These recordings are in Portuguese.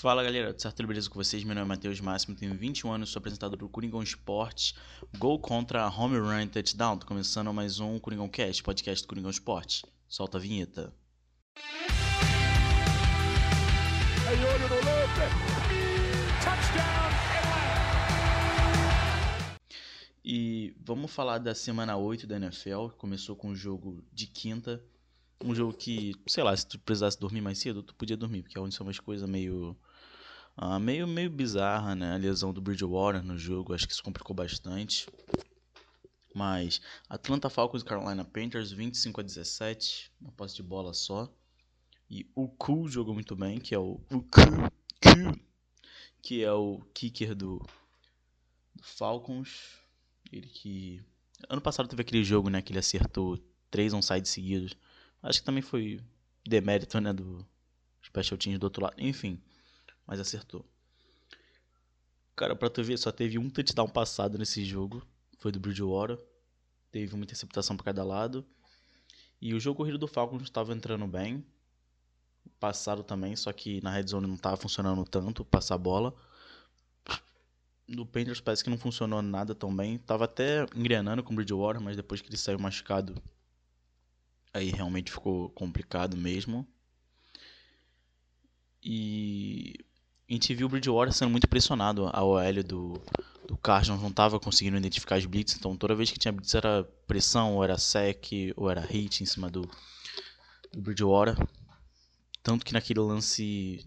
Fala galera, tudo certo? Beleza com vocês? Meu nome é Matheus Máximo, tenho 21 anos, sou apresentador do Coringão Esportes, gol contra home run touchdown. Tô começando mais um Coringão Cast, podcast do Coringão Esportes. Solta a vinheta. Aí olho no lance. Touchdown Atlanta. E vamos falar da semana 8 da NFL, que começou com o jogo de quinta. Um jogo que, sei lá, se tu precisasse dormir mais cedo, tu podia dormir, porque é onde são umas coisas meio. Ah, meio, meio bizarra, né? A lesão do Bridgewater no jogo, acho que isso complicou bastante. Mas Atlanta Falcons e Carolina Panthers 25 a 17, uma posse de bola só. E o Ku jogou muito bem, que é o, o que é o kicker do, do Falcons. Ele que ano passado teve aquele jogo, né, que ele acertou três onside seguidos. Acho que também foi demérito, né, do special teams do outro lado. Enfim, mas acertou. Cara, pra tu ver, só teve um touchdown passado nesse jogo. Foi do Bridgewater. Teve uma interceptação pra cada lado. E o jogo corrido do Falcons estava entrando bem. Passado também, só que na red zone não estava funcionando tanto passar a bola. No Panthers parece que não funcionou nada tão bem. Tava até engrenando com o Bridgewater, mas depois que ele saiu machucado, aí realmente ficou complicado mesmo. E a gente viu o Bridgewater sendo muito pressionado. A OL do, do Cardinals não estava conseguindo identificar as blitz, então toda vez que tinha blitz era pressão, ou era sec, ou era hit em cima do, do Bridgewater. Tanto que naquele lance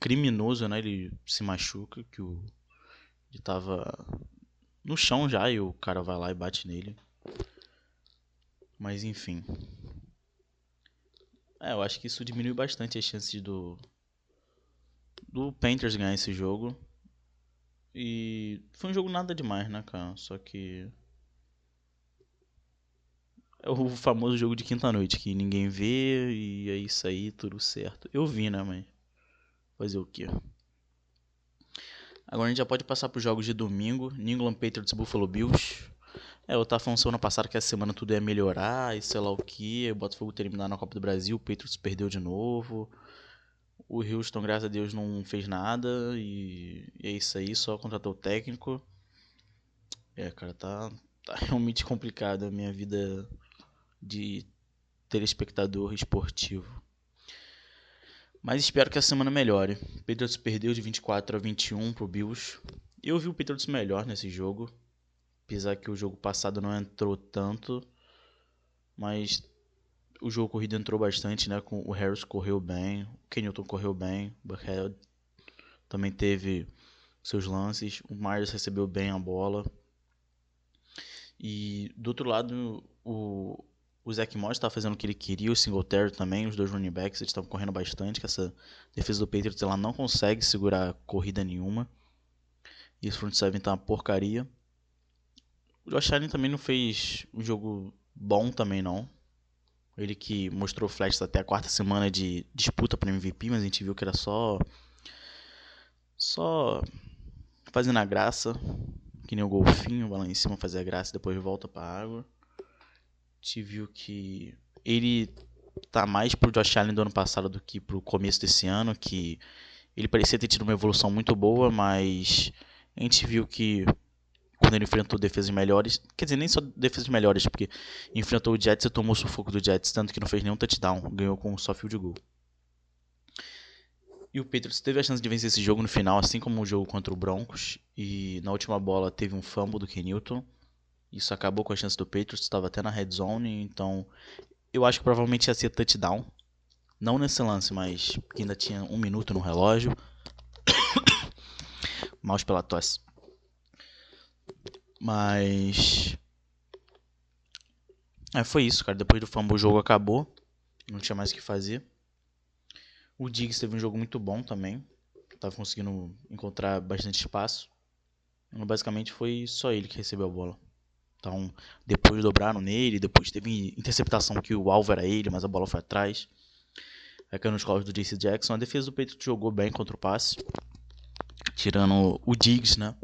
criminoso, né, ele se machuca, que o ele tava no chão já e o cara vai lá e bate nele. Mas enfim. É, eu acho que isso diminui bastante as chances do do Panthers ganhar esse jogo. E foi um jogo nada demais, né, cara? Só que é o famoso jogo de quinta-noite que ninguém vê e é isso aí, tudo certo. Eu vi, né, mas fazer o quê? Agora a gente já pode passar para os jogos de domingo. New England Patriots Buffalo Bills. É, tava falando semana passada que essa semana tudo ia melhorar e sei lá o que. O Botafogo terminar na Copa do Brasil, o Patriots perdeu de novo. O Houston, graças a Deus, não fez nada e, e é isso aí, só contratou o técnico. É, cara, tá, tá realmente complicado a minha vida de telespectador esportivo. Mas espero que a semana melhore. Patriots perdeu de 24 a 21 pro Bills. Eu vi o Patriots melhor nesse jogo. Apesar que o jogo passado não entrou tanto. Mas o jogo corrido entrou bastante, né? Com o Harris correu bem, o Kenilton correu bem, o Buckhead também teve seus lances, o Myers recebeu bem a bola. E do outro lado, o, o Zach Moss estava fazendo o que ele queria, o Singletary também, os dois running backs, eles estavam correndo bastante, que essa defesa do Patriots ela não consegue segurar corrida nenhuma. E esse front seven tá uma porcaria. O Josh Allen também não fez um jogo bom também não. Ele que mostrou flashes até a quarta semana de disputa para MVP, mas a gente viu que era só só fazendo a graça, que nem o golfinho, vai lá em cima fazer a graça e depois volta para água. A gente viu que ele tá mais pro Josh Allen do ano passado do que pro começo desse ano, que ele parecia ter tido uma evolução muito boa, mas a gente viu que quando ele enfrentou defesas melhores, quer dizer, nem só defesas melhores, porque enfrentou o Jets e tomou o sufoco do Jets, tanto que não fez nenhum touchdown, ganhou com só field goal. E o Patriots teve a chance de vencer esse jogo no final, assim como o jogo contra o Broncos, e na última bola teve um fumble do Kenilton. Isso acabou com a chance do Patriots, estava até na red zone, então eu acho que provavelmente ia ser touchdown. Não nesse lance, mas que ainda tinha um minuto no relógio. Maus pela tosse. Mas. É, foi isso, cara. Depois do fumble o jogo acabou. Não tinha mais o que fazer. O Diggs teve um jogo muito bom também. Tava conseguindo encontrar bastante espaço. Basicamente foi só ele que recebeu a bola. Então, depois dobraram nele, depois teve interceptação que o alvo era ele, mas a bola foi atrás. Aí caiu nos colos do JC Jackson. A defesa do Patriots jogou bem contra o passe. Tirando o Diggs, né?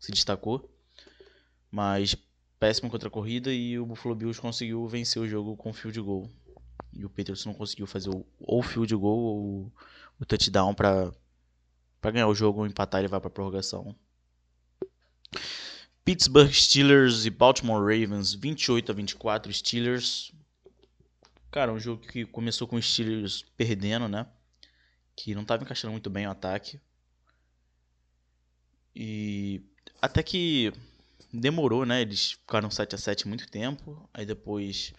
Se destacou. Mas péssimo contra a corrida e o Buffalo Bills conseguiu vencer o jogo com field goal. E o Patriots não conseguiu fazer o, ou field goal ou o touchdown para ganhar o jogo ou empatar ele vai para prorrogação. Pittsburgh Steelers e Baltimore Ravens, 28 a 24 Steelers. Cara, um jogo que começou com os Steelers perdendo, né? Que não estava encaixando muito bem o ataque. E até que demorou, né? Eles ficaram 7 a 7 muito tempo. Aí depois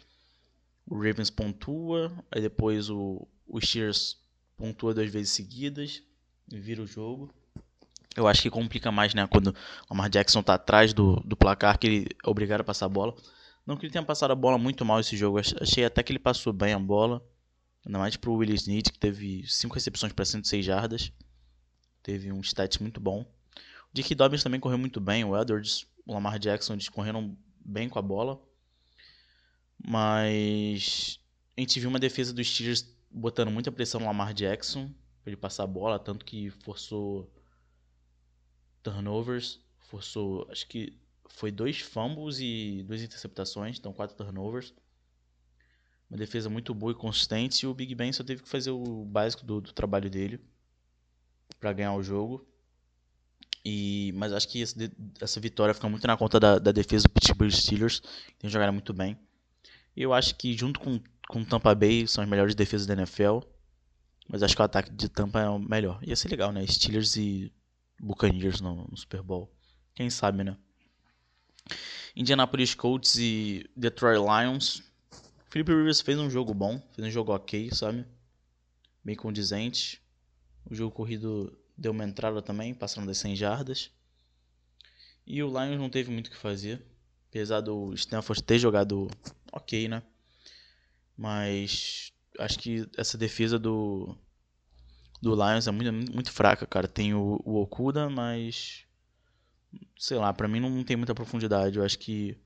o Ravens pontua, aí depois o, o Steelers pontua duas vezes seguidas e vira o jogo. Eu acho que complica mais, né? Quando o Lamar Jackson tá atrás do, do placar, que ele é obrigado a passar a bola. Não que ele tenha passado a bola muito mal esse jogo. Achei até que ele passou bem a bola. Ainda mais pro Willie Snead, que teve 5 recepções para 106 jardas. Teve um stat muito bom. Dick Dobbins também correu muito bem. O Edwards, o Lamar Jackson, eles correram bem com a bola. Mas a gente viu uma defesa dos Steelers botando muita pressão no Lamar Jackson para ele passar a bola, tanto que forçou turnovers, forçou, acho que foi dois fumbles e duas interceptações, então quatro turnovers. Uma defesa muito boa e consistente, e o Big Ben só teve que fazer o básico do, do trabalho dele para ganhar o jogo. E, mas acho que essa, essa vitória fica muito na conta da, da defesa do Pittsburgh Steelers, tem jogado muito bem. Eu acho que junto com, com Tampa Bay são as melhores defesas da NFL. Mas acho que o ataque de Tampa é o melhor. Ia ser legal, né? Steelers e Buccaneers no, no Super Bowl. Quem sabe, né? Indianapolis Colts e Detroit Lions. Felipe Rivers fez um jogo bom, fez um jogo ok, sabe? Bem condizente. O jogo corrido deu uma entrada também, passando das 100 jardas. E o Lions não teve muito o que fazer. Apesar do Stanford ter jogado ok, né? Mas acho que essa defesa do do Lions é muito, muito fraca, cara. Tem o, o Okuda, mas sei lá, para mim não tem muita profundidade. Eu acho que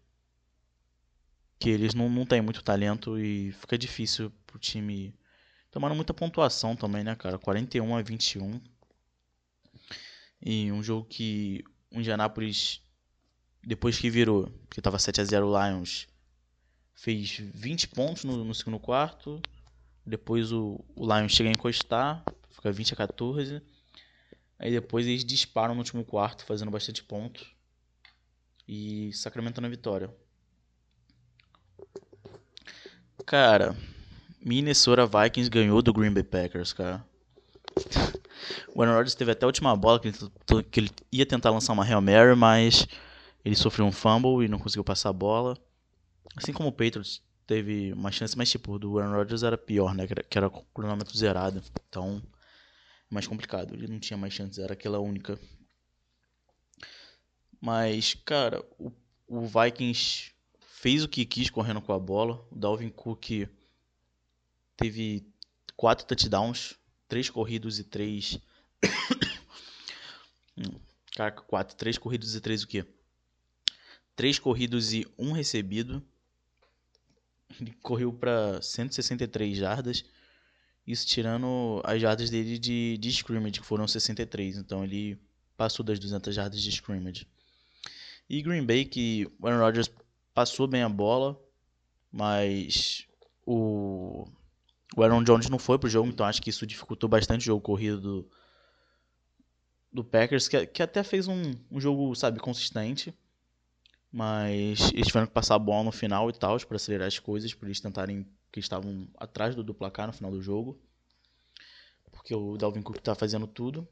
que eles não, não têm muito talento e fica difícil pro time. Tomaram muita pontuação também, né, cara? 41 a 21. E um jogo que o Indianapolis, depois que virou, que tava 7 a 0 o Lions, fez 20 pontos no, no segundo quarto. Depois o, o Lions chega a encostar, fica 20 a 14. Aí depois eles disparam no último quarto, fazendo bastante pontos. E sacramentando a vitória. Cara, Minnesota Vikings ganhou do Green Bay Packers, cara. O Aaron Rodgers teve até a última bola que ele, que ele ia tentar lançar uma Hail Mary, mas ele sofreu um fumble e não conseguiu passar a bola. Assim como o Patriots teve uma chance, mas tipo, do Aaron Rodgers era pior, né? Que era, que era cronômetro zerado. Então, mais complicado. Ele não tinha mais chances, era aquela única. Mas, cara, o, o Vikings fez o que quis correndo com a bola. O Dalvin Cook teve quatro touchdowns, três corridos e três. Caraca, quatro, três corridos e três o quê? Três corridos e um recebido. Ele correu para 163 jardas. Isso tirando as jardas dele de, de scrimmage, que foram 63. Então ele passou das 200 jardas de scrimmage. E Green Bay, que Aaron Rodgers passou bem a bola, mas o, o Aaron Jones não foi pro jogo, então acho que isso dificultou bastante o jogo corrido do, do Packers, que, que até fez um, um jogo, sabe, consistente. Mas eles tiveram que passar a bola no final e tal, para acelerar as coisas, para eles tentarem que estavam atrás do, do placar no final do jogo. Porque o Dalvin Cook tá fazendo tudo.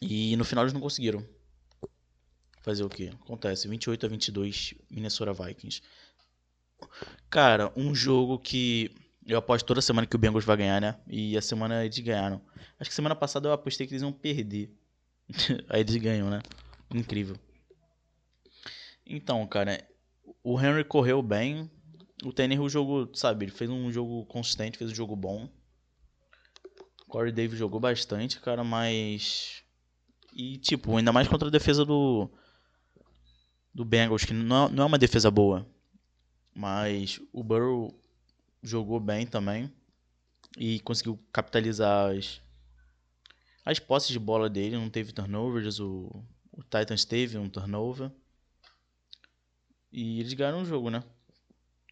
E no final eles não conseguiram. Fazer o que? Acontece, 28 a 22 Minnesota Vikings. Cara, um jogo que eu aposto toda semana que o Bengals vai ganhar, né? E a semana eles ganharam. Acho que semana passada eu apostei que eles iam perder. Aí eles ganham, né? Incrível. Então, cara, o Henry correu bem. O Tannehill jogou, sabe, ele fez um jogo consistente, fez um jogo bom. O Corey Davis jogou bastante, cara, mas. E, tipo, ainda mais contra a defesa do. Do Bengals, que não, não é uma defesa boa. Mas o Burrow jogou bem também. E conseguiu capitalizar as, as posses de bola dele. Não teve turnovers. O, o Titans teve um turnover. E eles ganharam o jogo, né?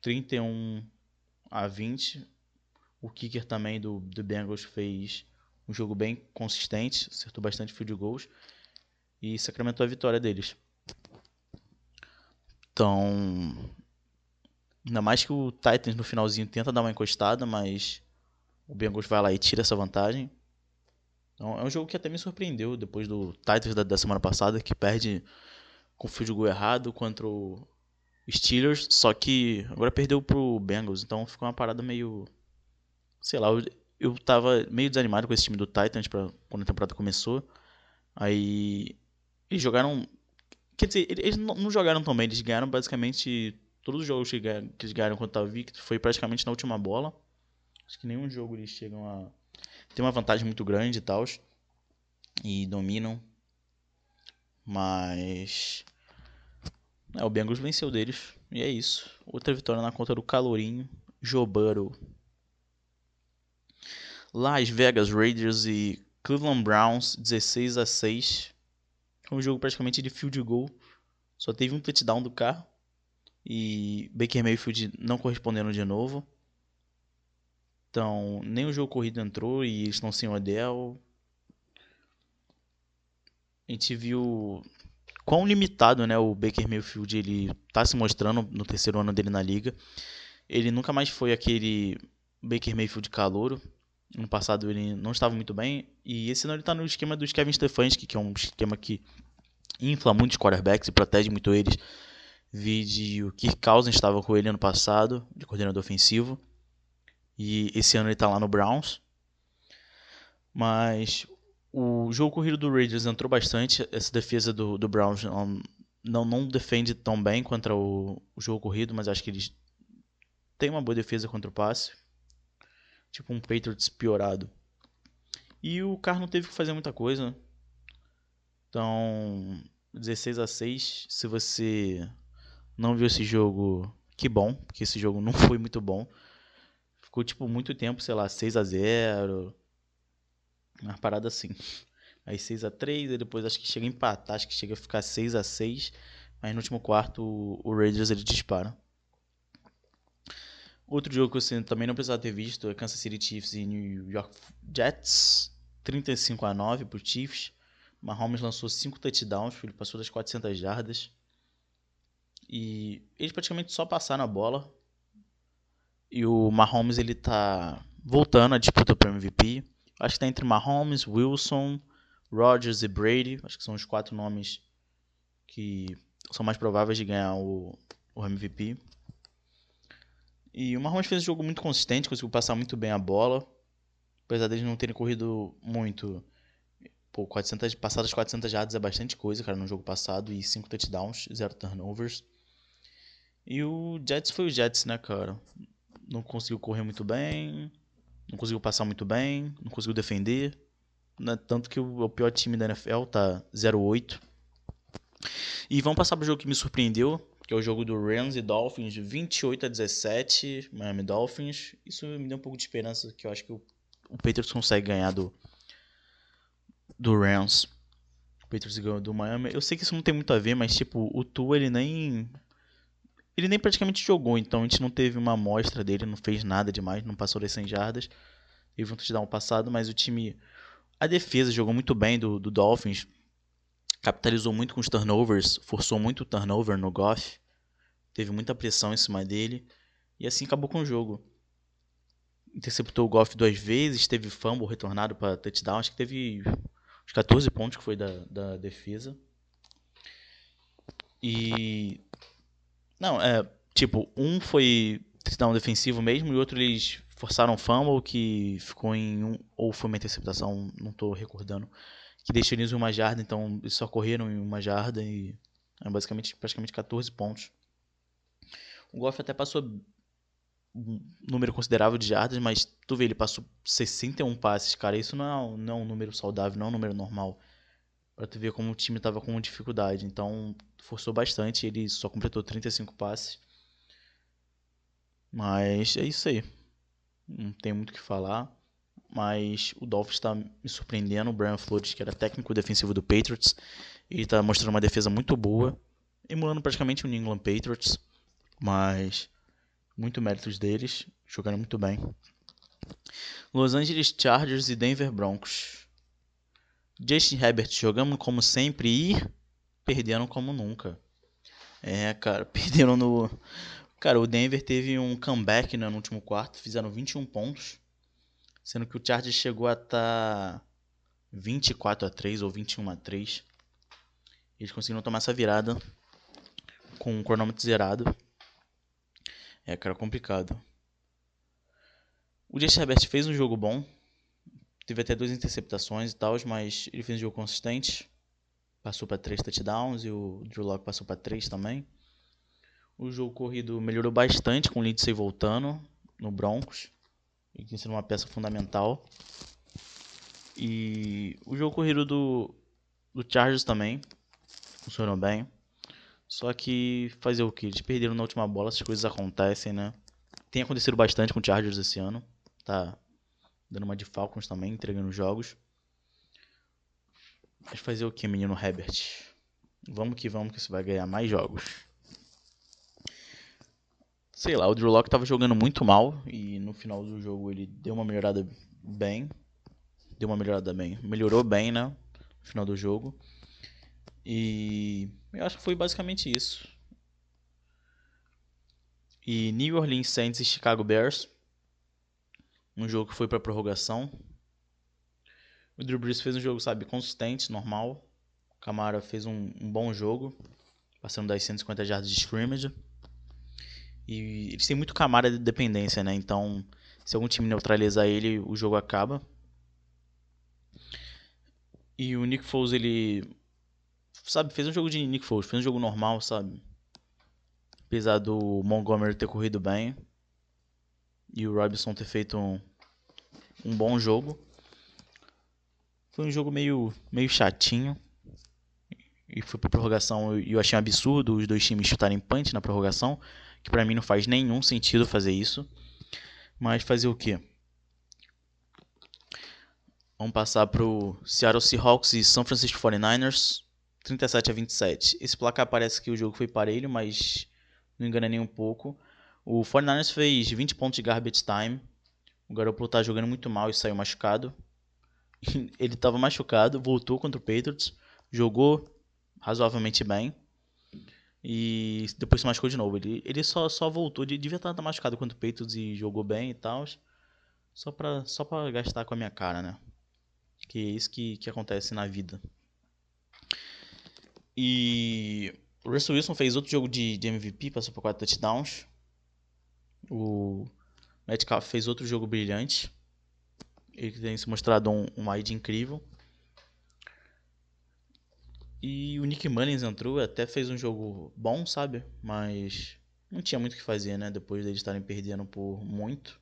31 a 20. O kicker também do, do Bengals fez Um jogo bem consistente, acertou bastante field goals e sacramentou a vitória deles. Então, ainda mais que o Titans no finalzinho tenta dar uma encostada, mas o Bengals vai lá e tira essa vantagem. Então, é um jogo que até me surpreendeu depois do Titans da, da semana passada, que perde com o field goal errado contra o Steelers, só que agora perdeu pro Bengals, então ficou uma parada meio. Sei lá, eu, eu tava meio desanimado com esse time do Titans pra, quando a temporada começou. Aí. Eles jogaram. Quer dizer, eles não jogaram tão bem, eles ganharam basicamente. Todos os jogos que, eles ganharam contra o Victor foi praticamente na última bola. Acho que nenhum jogo eles chegam a. Tem uma vantagem muito grande e tal. E dominam. Mas. É, o Bengals venceu deles. E é isso. Outra vitória na conta do Calorinho. Jobaro. Las Vegas Raiders e Cleveland Browns 16 a 6. Um jogo praticamente de field goal. Só teve um touchdown do carro. E Baker Mayfield não correspondendo de novo. Então, nem o jogo corrido entrou e eles estão sem o Odell. A gente viu quão limitado né, o Baker Mayfield ele está se mostrando no terceiro ano dele na liga. Ele nunca mais foi aquele Baker Mayfield calouro. No passado ele não estava muito bem. E esse ano ele está no esquema dos Kevin Stefanski, que é um esquema que infla muito os quarterbacks e protege muito eles. Vide o Kirk Cousins estava com ele ano passado, de coordenador ofensivo. E esse ano ele está lá no Browns. Mas o jogo corrido do Raiders entrou bastante. Essa defesa do, do Browns não, não defende tão bem contra o, o jogo corrido, mas acho que eles têm uma boa defesa contra o passe. Tipo um Patriots piorado. E o Carr não teve que fazer muita coisa. Então, 16 a 6. Se você não viu esse jogo, que bom, porque esse jogo não foi muito bom. Ficou tipo muito tempo, sei lá, 6 a 0 uma parada assim. Aí 6 a 3 e depois acho que chega a empatar, acho que chega a ficar 6 a 6 Mas no último quarto o, Raiders ele dispara. Outro jogo que você também não precisava ter visto é Kansas City Chiefs e New York Jets. 35 a 9 pro Chiefs. Mahomes lançou 5 touchdowns, ele passou das 400 jardas. E eles praticamente só passaram a bola. E o Mahomes ele tá voltando à disputa para MVP. Acho que tá entre Mahomes, Wilson, Rodgers e Brady. Acho que são os quatro nomes que são mais prováveis de ganhar o, o MVP. E o Mahomes fez um jogo muito consistente, conseguiu passar muito bem a bola. Apesar deles não terem corrido muito. Pô, 400, passadas 400 jardas é bastante coisa, cara, no jogo passado. E 5 touchdowns, 0 turnovers. E o Jets foi o Jets, né, cara? Não conseguiu correr muito bem não conseguiu passar muito bem, não conseguiu defender. Né? Tanto que o, o pior time da NFL tá 0-8. E vamos passar pro jogo que me surpreendeu, que é o jogo do Rams e Dolphins, 28 a 17, Miami Dolphins. Isso me deu um pouco de esperança, que eu acho que o, o Patriots consegue ganhar do, do Rams. O Patriots ganhou do Miami. Eu sei que isso não tem muito a ver, mas tipo, o Tua ele nem ele nem praticamente jogou, então a gente não teve uma amostra dele, não fez nada demais, não passou das 100 jardas. Teve um touchdown passado, mas o time. A defesa jogou muito bem do, do Dolphins. Capitalizou muito com os turnovers, forçou muito o turnover no Goff. Teve muita pressão em cima dele. E assim acabou com o jogo. Interceptou o Goff duas vezes, teve fumble retornado para touchdown. Acho que teve os 14 pontos que foi da, da defesa. E não, é. Tipo, um foi touchdown defensivo mesmo e outro eles forçaram um fumble que ficou em um. Ou foi uma interceptação, não tô recordando. Que deixou eles em uma jarda, então eles só correram em uma jarda e. É basicamente praticamente 14 pontos. O Goff até passou um número considerável de jardas, mas tu vê, ele passou 61 passes, cara. Isso não é, não é um número saudável, não é um número normal. Pra tu ver como o time tava com dificuldade. Então, forçou bastante. Ele só completou 35 passes. Mas é isso aí. Não tem muito o que falar. Mas o Dolphins está me surpreendendo. O Brian Flores, que era técnico defensivo do Patriots, ele está mostrando uma defesa muito boa, emulando praticamente o New England Patriots. Mas muito méritos deles, jogando muito bem. Los Angeles Chargers e Denver Broncos. Justin Herbert jogando como sempre e perderam como nunca. É, cara, perderam no. Cara, o Denver teve um comeback né, no último quarto, fizeram 21 pontos, sendo que o Chargers chegou a estar tá 24 a 3 ou 21 a 3. Eles conseguiram tomar essa virada com o cronômetro zerado. É, cara, complicado. O Justin Herbert fez um jogo bom. Teve até duas interceptações e tal, mas ele fez um jogo consistente. Passou para três touchdowns e o Drew Locke passou para três também. O jogo corrido melhorou bastante com o Lindsay voltando no Broncos. Ele tem sido uma peça fundamental. E o jogo corrido do, do Chargers também funcionou bem. Só que fazer o que? Eles perderam na última bola, essas coisas acontecem, né? Tem acontecido bastante com o Chargers esse ano. Tá dando uma de Falcons também, entregando jogos. Mas fazer o que, menino Herbert? Vamos que vamos, que você vai ganhar mais jogos. Sei lá, o Drew Locke tava jogando muito mal e no final do jogo ele deu uma melhorada bem. Deu uma melhorada bem. Melhorou bem, né? No final do jogo. E eu acho que foi basicamente isso. E New Orleans Saints e Chicago Bears. Um jogo que foi para prorrogação. O Drew Brees fez um jogo, sabe, consistente, normal. O Camara fez um, um bom jogo, passando das 150 jardas de scrimmage. E eles têm muito Camara de dependência, né? Então, se algum time neutralizar ele, o jogo acaba. E o Nick Foles, ele sabe, fez um jogo de Nick Foles, fez um jogo normal, sabe? Apesar do Montgomery ter corrido bem e o Robinson ter feito um, um bom jogo. Foi um jogo meio, meio chatinho. E foi pra prorrogação e eu achei um absurdo os dois times chutarem punch na prorrogação. Que para mim não faz nenhum sentido fazer isso. Mas fazer o que? Vamos passar pro Seattle Seahawks e São Francisco 49ers. 37 a 27. Esse placar parece que o jogo foi parelho, mas não engana nem um pouco. O 49ers fez 20 pontos de garbage time. O Garoppolo tá jogando muito mal e saiu machucado. Ele estava machucado, voltou contra o Patriots, jogou razoavelmente bem. E depois se machucou de novo. Ele, ele só, só voltou, devia estar machucado contra o Patriots e jogou bem e tal. Só pra, só pra gastar com a minha cara, né? Que é isso que, que acontece na vida. E o Russell Wilson fez outro jogo de, de MVP, passou por 4 touchdowns. O Metcalf fez outro jogo brilhante. Ele tem se mostrado um, um incrível. E o Nick Mullins entrou, até fez um jogo bom, sabe? Mas não tinha muito o que fazer, né? Depois deles estarem perdendo por muito.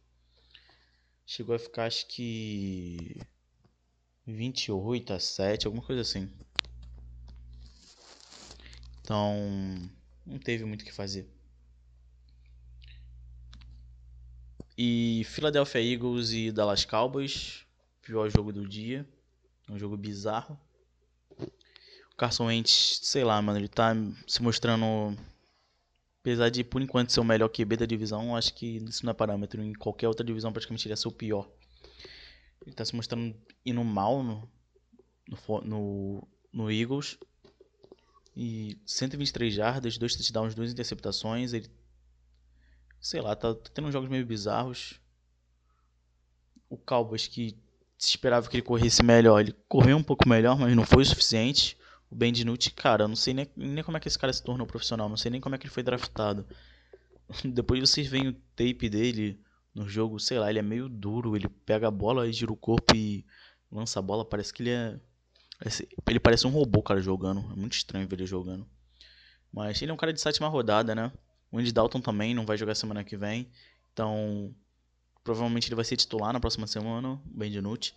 Chegou a ficar, acho que 28 a 7, alguma coisa assim. Então, não teve muito o que fazer. E Philadelphia Eagles e Dallas Cowboys, pior jogo do dia. Um jogo bizarro. O Carson Wentz, sei lá, mano, ele tá se mostrando apesar de por enquanto ser o melhor QB da divisão, acho que isso não é parâmetro. Em qualquer outra divisão, praticamente ele ia ser o pior. Ele tá se mostrando indo mal no, no, no, no Eagles. E 123 jardas, 2 touchdowns, 2 interceptações. Ele. Sei lá, tá, tendo jogos meio bizarros. O Cowboys que se esperava que ele corresse melhor, ele correu um pouco melhor, mas não foi o suficiente. O Ben DiNucci, cara, eu não sei nem, nem como é que esse cara se tornou profissional, não sei nem como é que ele foi draftado. Depois vocês veem o tape dele no jogo, sei lá, ele é meio duro, ele pega a bola, gira o corpo e lança a bola, parece que ele é ele parece um robô, cara, jogando. É muito estranho ver ele jogando. Mas ele é um cara de sétima rodada, né? O Andy Dalton também não vai jogar semana que vem. Então, provavelmente ele vai ser titular na próxima semana, bem de noite.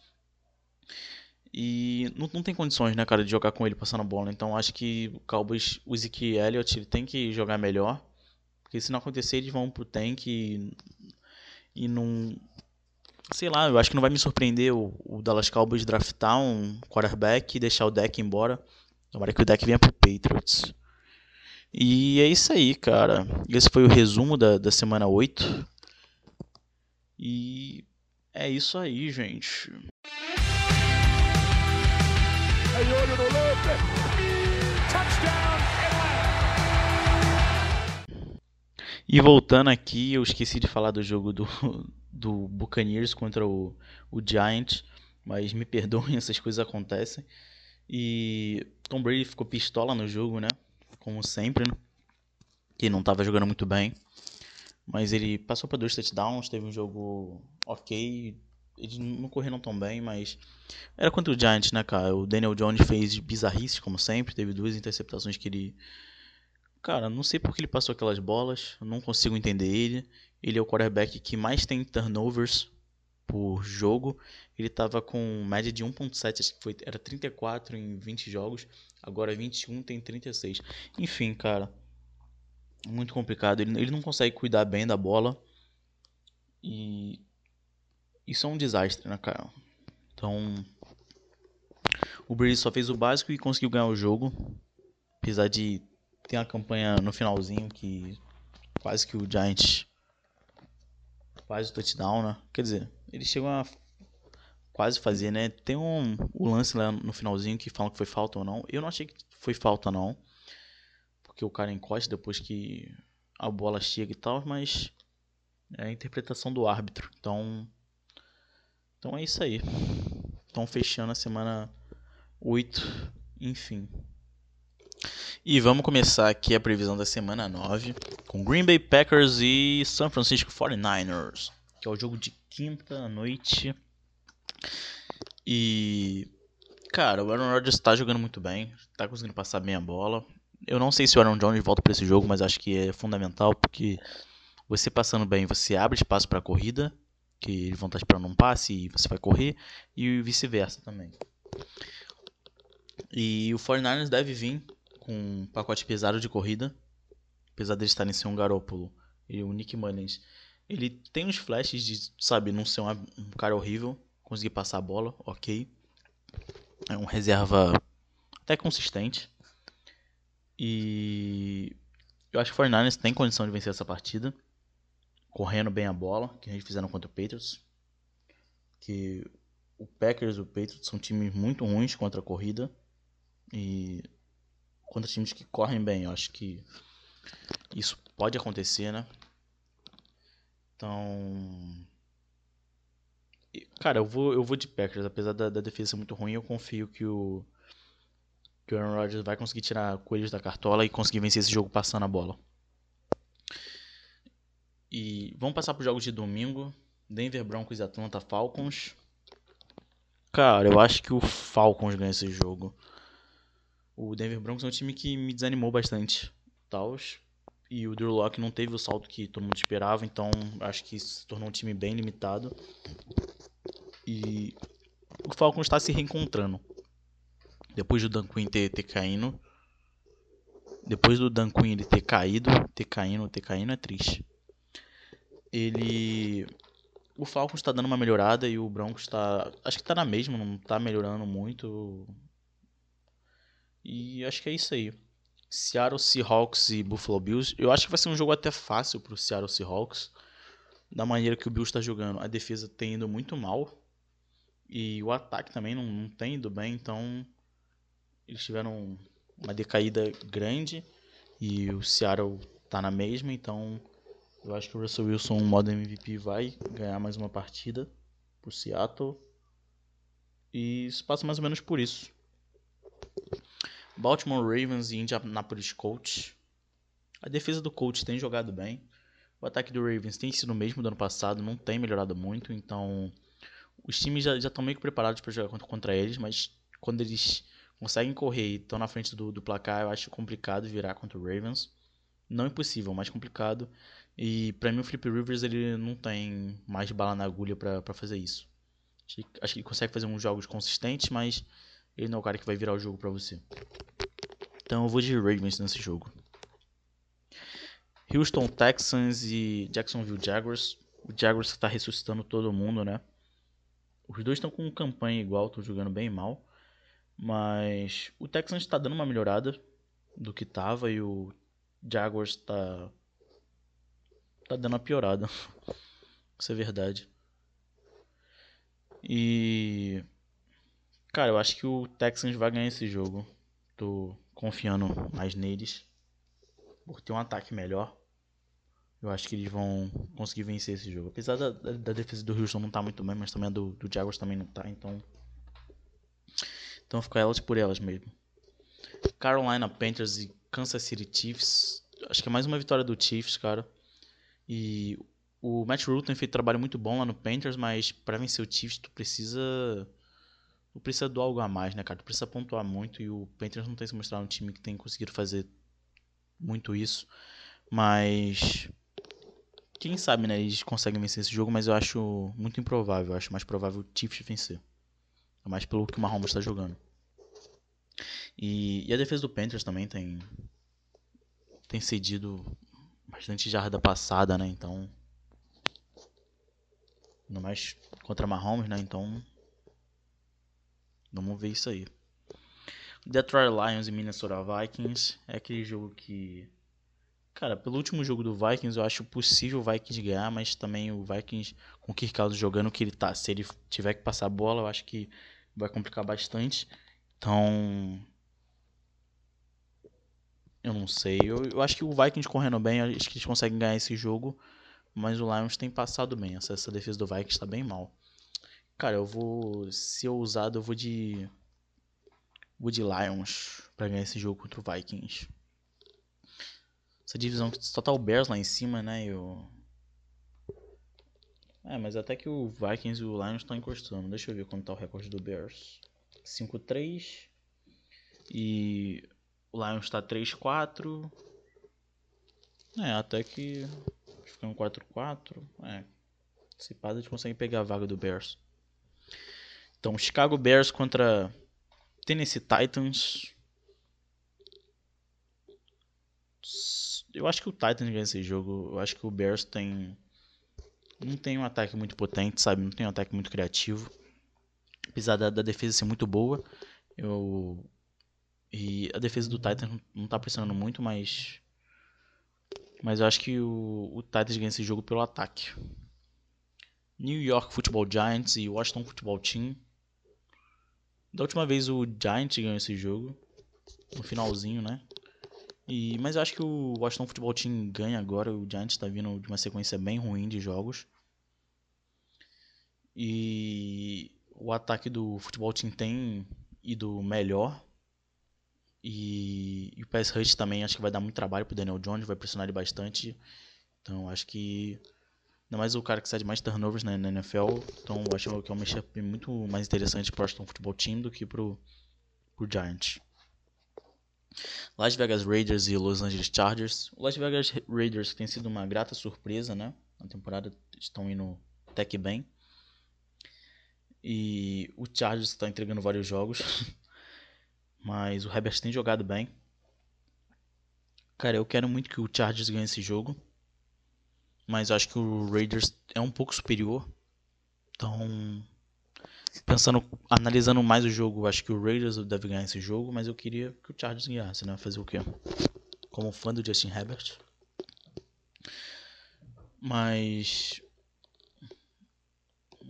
E não, não tem condições, né, cara, de jogar com ele passando a bola. Então, acho que o Cowboys, o Zeke Elliott, ele tem que jogar melhor. Porque se não acontecer, eles vão pro tank e, e não, sei lá, eu acho que não vai me surpreender o, o Dallas Cowboys draftar um quarterback e deixar o deck embora. Tomara que o deck venha pro Patriots. E é isso aí, cara. Esse foi o resumo da, da semana 8. E É isso aí, gente. E voltando aqui, eu esqueci de falar do jogo do, do Buccaneers contra o, o Giants, mas me perdoem, essas coisas acontecem. E Tom Brady ficou pistola no jogo, né? Como sempre, né? Que não estava jogando muito bem. Mas ele passou para dois touchdowns, teve um jogo ok. Eles não correram tão bem, mas era contra o Giants, né, cara? O Daniel Jones fez bizarrices, como sempre. Teve duas interceptações que ele. Cara, não sei porque ele passou aquelas bolas. Não consigo entender ele. Ele é o quarterback que mais tem turnovers por jogo. Ele estava com média de 1.7, acho que foi, era 34 em 20 jogos, agora 21 tem 36. Enfim, cara, muito complicado. Ele, ele não consegue cuidar bem da bola e isso é um desastre, né, cara? Então, o Brady só fez o básico e conseguiu ganhar o jogo, apesar de ter uma campanha no finalzinho que quase que o Giants quase o touchdown, né? Quer dizer, eles chegam a quase fazer, né? Tem um o lance lá no finalzinho que falam que foi falta ou não. Eu não achei que foi falta não. Porque o cara encosta depois que a bola chega e tal, mas é a interpretação do árbitro. Então Então é isso aí. Estão fechando a semana 8, enfim. E vamos começar aqui a previsão da semana 9 com Green Bay Packers e San Francisco 49ers, que é o jogo de quinta noite. E cara, o Aaron Rodgers está jogando muito bem, está conseguindo passar bem a bola. Eu não sei se o Aaron Jones volta para esse jogo, mas acho que é fundamental porque você passando bem, você abre espaço para a corrida, que eles vão estar esperando um passe e você vai correr, e vice-versa também. E o 49ers deve vir com um pacote pesado de corrida, apesar de estarem sem um Garópolo e o Nick Mullins. Ele tem uns flashes de, sabe, não ser um, um cara horrível, conseguir passar a bola, ok. É um reserva até consistente. E eu acho que o 49ers tem condição de vencer essa partida. Correndo bem a bola, que a gente fizeram contra o Patriots. Que o Packers e o Patriots são times muito ruins contra a corrida. E contra times que correm bem. Eu acho que isso pode acontecer, né? Então. Cara, eu vou, eu vou de Packers. Apesar da, da defesa ser muito ruim, eu confio que o. Que o Aaron Rodgers vai conseguir tirar coelhos da cartola e conseguir vencer esse jogo passando a bola. E vamos passar para os jogos de domingo. Denver Broncos e Atlanta Falcons. Cara, eu acho que o Falcons ganha esse jogo. O Denver Broncos é um time que me desanimou bastante. Tals. E o Drew Locke não teve o salto que todo mundo esperava, então acho que se tornou um time bem limitado. E o Falcons está se reencontrando. Depois do Dan Quinn ter, ter caído. Depois do Dan Quinn ele ter caído. Ter caído, ter caído é triste. Ele. O Falcons está dando uma melhorada e o Broncos está. Acho que está na mesma, não está melhorando muito. E acho que é isso aí. Seattle Seahawks e Buffalo Bills. Eu acho que vai ser um jogo até fácil pro Seattle Seahawks. Da maneira que o Bills está jogando. A defesa tem indo muito mal. E o ataque também não, não tem ido bem. Então eles tiveram uma decaída grande. E o Seattle tá na mesma. Então eu acho que o Russell Wilson, modo MVP, vai ganhar mais uma partida pro Seattle. E se passa mais ou menos por isso. Baltimore Ravens e Indianapolis Colts. A defesa do Colts tem jogado bem. O ataque do Ravens tem sido o mesmo do ano passado, não tem melhorado muito, então os times já estão meio que preparados para jogar contra, contra, eles, mas quando eles conseguem correr e estão na frente do, do, placar, eu acho complicado virar contra o Ravens. Não impossível, mas complicado. E para mim o Flip Rivers ele não tem mais bala na agulha para fazer isso. Acho que ele consegue fazer uns jogos consistentes, mas ele não é o cara que vai virar o jogo para você. Então eu vou de Ravens nesse jogo. Houston Texans e Jacksonville Jaguars. O Jaguars está ressuscitando todo mundo, né? Os dois estão com campanha igual, estão jogando bem mal. Mas o Texans está dando uma melhorada do que tava e o Jaguars está tá dando uma piorada. Isso é verdade. E. Cara, eu acho que o Texans vai ganhar esse jogo. Tô confiando mais neles. Por ter um ataque melhor. Eu acho que eles vão conseguir vencer esse jogo. Apesar da, da, da defesa do Houston não tá muito bem, mas também a do, do Jaguars também não tá, então. Então fica elas por elas mesmo. Carolina Panthers e Kansas City Chiefs. Acho que é mais uma vitória do Chiefs, cara. E o Matt Rule tem feito trabalho muito bom lá no Panthers, mas para vencer o Chiefs tu precisa precisa do algo a mais, né, cara? Tu precisa pontuar muito e o Panthers não tem se mostrado um time que tem conseguido fazer muito isso. Mas quem sabe, né, eles conseguem vencer esse jogo, mas eu acho muito improvável. Eu acho mais provável o Chiefs vencer. É mais pelo que o Mahomes está jogando. E, e, a defesa do Panthers também tem tem cedido bastante jarda passada, né? Então, no mais contra Mahomes, né? Então, vamos ver isso aí. Detroit Lions e Minnesota Vikings é aquele jogo que Cara, pelo último jogo do Vikings, eu acho possível o Vikings ganhar, mas também o Vikings com o Kirk Cousins jogando que ele tá, se ele tiver que passar a bola, eu acho que vai complicar bastante. Então, eu não sei. Eu, eu acho que o Vikings correndo bem, acho que eles conseguem ganhar esse jogo, mas o Lions tem passado bem. Essa, essa defesa do Vikings está bem mal. Cara, eu vou, se eu usado, eu vou de vou de Lions para ganhar esse jogo contra o Vikings. Essa divisão que só tá o Bears lá em cima, né? E o... É, mas até que o Vikings e o Lions estão encostando. Deixa eu ver quanto tá o recorde do Bears. 5-3. E o Lions tá 3-4. É, até que ficando 4-4. É. Se pá, a gente consegue pegar a vaga do Bears. Então, Chicago Bears contra Tennessee Titans. Eu acho que o Titans ganha esse jogo. Eu acho que o Bears tem. Não tem um ataque muito potente, sabe? Não tem um ataque muito criativo. Apesar da, da defesa ser muito boa. Eu. E a defesa do Titans não tá pressionando muito, mas. Mas eu acho que o, o Titans ganha esse jogo pelo ataque. New York Football Giants e Washington Football Team. Da última vez o Giants ganhou esse jogo. No finalzinho, né? E, mas eu acho que o Washington Football Team ganha agora. O Giants está vindo de uma sequência bem ruim de jogos. E o ataque do Football Team tem ido melhor. E, e o pass rush também acho que vai dar muito trabalho pro Daniel Jones, vai pressionar ele bastante. Então acho que ainda mais o cara que sai de mais turnovers né, na NFL. Então acho que é um matchup muito mais interessante pro Washington Football Team do que pro, pro Giants. Las Vegas Raiders e Los Angeles Chargers. O Las Vegas Raiders tem sido uma grata surpresa, né? Na temporada estão indo até que bem. E o Chargers está entregando vários jogos. Mas o Herbert tem jogado bem. Cara, eu quero muito que o Chargers ganhe esse jogo. Mas acho que o Raiders é um pouco superior. Então, pensando, analisando mais o jogo, acho que o Raiders deve ganhar esse jogo, mas eu queria que o Chargers ganhasse, né? Fazer o quê? Como fã do Justin Herbert. Mas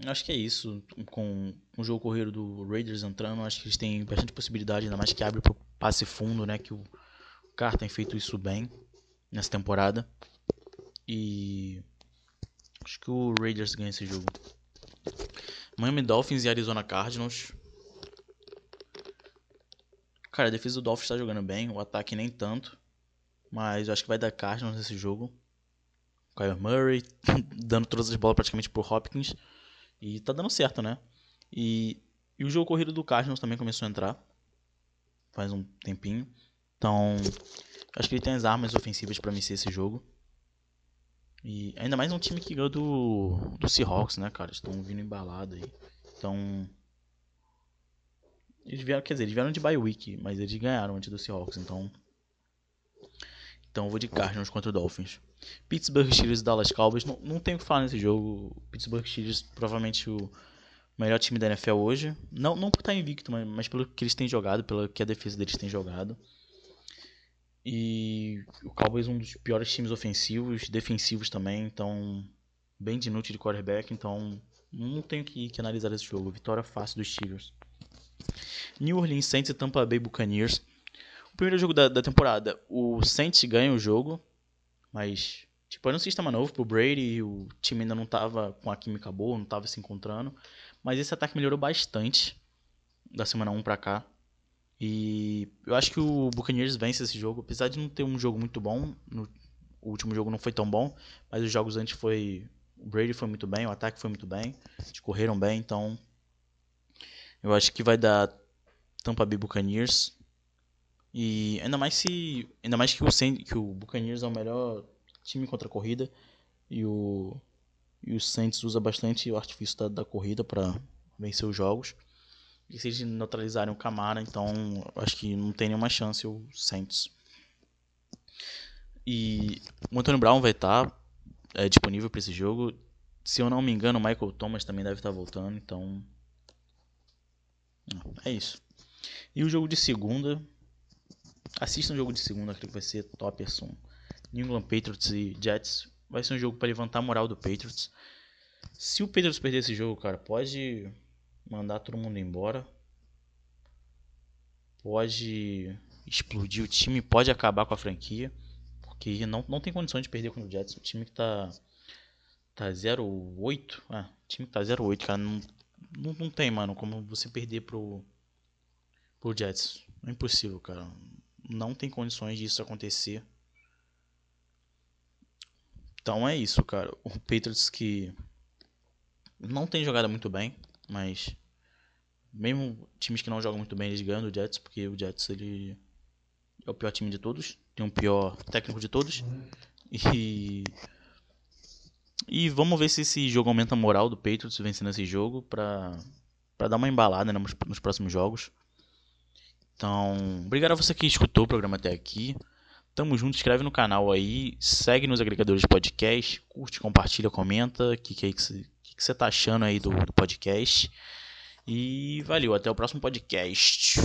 acho que é isso. Com o jogo corrido do Raiders entrando, acho que eles têm bastante possibilidade, ainda mais que abre pro passe fundo, né? Que o Carr tem feito isso bem nessa temporada. E acho que o Raiders ganha esse jogo. Miami Dolphins e Arizona Cardinals. Cara, a defesa do Dolphins tá jogando bem, o ataque nem tanto. Mas acho que vai dar Cardinals nesse jogo. Kyle Murray dando todas as bolas praticamente pro Hopkins. E tá dando certo, né? E, e o jogo corrido do Cardinals também começou a entrar. Faz um tempinho. Então, acho que ele tem as armas ofensivas para vencer esse jogo. E ainda mais um time que ganhou do, do Seahawks, né, cara? Estão vindo embalado aí. Então. Eles vieram, quer dizer, eles vieram de bye week, mas eles ganharam antes do Seahawks, então. Então eu vou de Cardinals contra o Dolphins. Pittsburgh Steelers e Dallas Cowboys. Não, não tenho o que falar nesse jogo. Pittsburgh Steelers provavelmente o melhor time da NFL hoje. Não, não por estar invicto, mas, mas pelo que eles têm jogado, pelo que a defesa deles tem jogado. E o Cowboys é um dos piores times ofensivos, defensivos também, então bem de inútil de quarterback, então Não tenho que, que analisar esse jogo. Vitória fácil dos Steelers. New Orleans Saints e Tampa Bay Buccaneers. O primeiro jogo da, da temporada, o Saints ganha o jogo, mas tipo, era um sistema novo pro Brady o time ainda não tava com a química boa, não tava se encontrando. Mas esse ataque melhorou bastante da semana 1 pra cá. E eu acho que o Buccaneers vence esse jogo, apesar de não ter um jogo muito bom. No, o último jogo não foi tão bom, mas os jogos antes foi. O Brady foi muito bem, o ataque foi muito bem, eles correram bem, então. Eu acho que vai dar Tampa Bay Buccaneers. E ainda mais se. Ainda mais que o, que o Buccaneers é o melhor time contra a corrida. E o. E o Saints usa bastante o artifício da, da corrida para vencer os jogos. E se eles neutralizarem o Camara, então acho que não tem nenhuma chance o Saints. E o Antônio Brown vai estar é, disponível para esse jogo. Se eu não me engano, o Michael Thomas também deve estar voltando, então. É isso. E o jogo de segunda. Assista um jogo de segunda, creio que vai ser top assunto. New England Patriots e Jets. Vai ser um jogo para levantar a moral do Patriots. Se o Patriots perder esse jogo, cara, pode mandar todo mundo embora. Pode explodir o time, pode acabar com a franquia. Porque não, não tem condições de perder com o Jets. O time que tá. Tá 0-8. Ah, o time que tá 0-8, cara. Não, não, não tem, mano, como você perder pro. Pro Jets. É impossível, cara. Não tem condições disso acontecer. Então é isso, cara. O Patriots que não tem jogado muito bem, mas mesmo times que não jogam muito bem, eles ganham do Jets, porque o Jets ele é o pior time de todos, tem o pior técnico de todos. E e vamos ver se esse jogo aumenta a moral do Patriots vencendo esse jogo pra, pra dar uma embalada né, nos, nos próximos jogos. Então, obrigado a você que escutou o programa até aqui. Tamo junto, inscreve no canal aí, segue nos agregadores de podcast, curte, compartilha, comenta que, que, é que, que, você tá achando aí do, do podcast. E valeu, até o próximo podcast.